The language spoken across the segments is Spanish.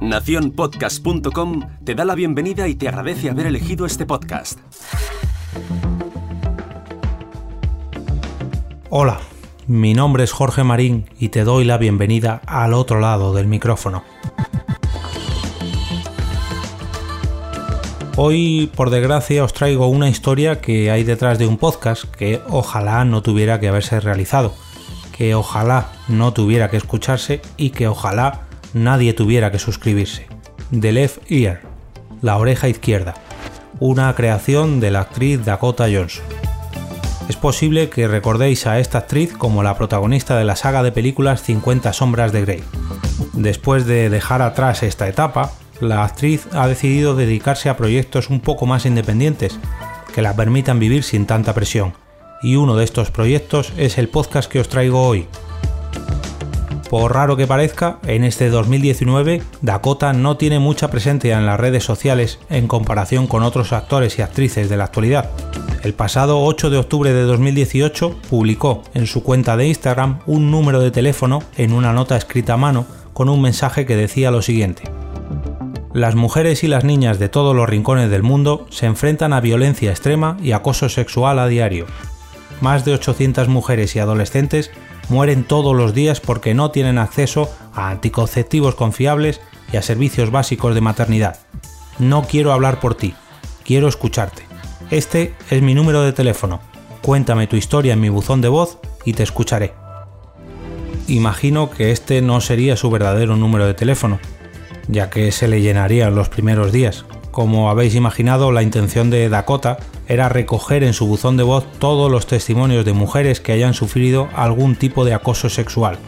Naciónpodcast.com te da la bienvenida y te agradece haber elegido este podcast. Hola, mi nombre es Jorge Marín y te doy la bienvenida al otro lado del micrófono. Hoy, por desgracia, os traigo una historia que hay detrás de un podcast que ojalá no tuviera que haberse realizado, que ojalá no tuviera que escucharse y que ojalá nadie tuviera que suscribirse. The Left Ear, La oreja izquierda, una creación de la actriz Dakota Johnson. Es posible que recordéis a esta actriz como la protagonista de la saga de películas 50 sombras de Grey. Después de dejar atrás esta etapa, la actriz ha decidido dedicarse a proyectos un poco más independientes, que la permitan vivir sin tanta presión. Y uno de estos proyectos es el podcast que os traigo hoy, por raro que parezca, en este 2019 Dakota no tiene mucha presencia en las redes sociales en comparación con otros actores y actrices de la actualidad. El pasado 8 de octubre de 2018 publicó en su cuenta de Instagram un número de teléfono en una nota escrita a mano con un mensaje que decía lo siguiente. Las mujeres y las niñas de todos los rincones del mundo se enfrentan a violencia extrema y acoso sexual a diario. Más de 800 mujeres y adolescentes mueren todos los días porque no tienen acceso a anticonceptivos confiables y a servicios básicos de maternidad. No quiero hablar por ti, quiero escucharte. Este es mi número de teléfono. Cuéntame tu historia en mi buzón de voz y te escucharé. Imagino que este no sería su verdadero número de teléfono, ya que se le llenaría en los primeros días. Como habéis imaginado, la intención de Dakota era recoger en su buzón de voz todos los testimonios de mujeres que hayan sufrido algún tipo de acoso sexual.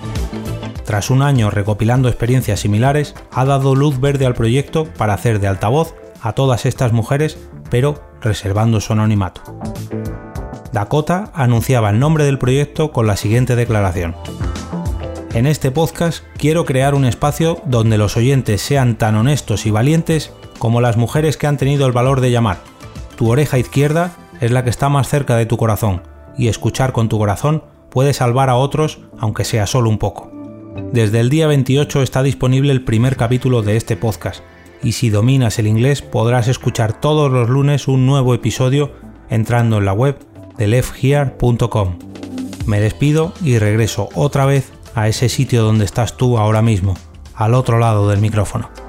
Tras un año recopilando experiencias similares, ha dado luz verde al proyecto para hacer de altavoz a todas estas mujeres, pero reservando su anonimato. Dakota anunciaba el nombre del proyecto con la siguiente declaración. En este podcast quiero crear un espacio donde los oyentes sean tan honestos y valientes como las mujeres que han tenido el valor de llamar tu oreja izquierda es la que está más cerca de tu corazón, y escuchar con tu corazón puede salvar a otros aunque sea solo un poco. Desde el día 28 está disponible el primer capítulo de este podcast, y si dominas el inglés podrás escuchar todos los lunes un nuevo episodio entrando en la web de lefthere.com. Me despido y regreso otra vez a ese sitio donde estás tú ahora mismo, al otro lado del micrófono.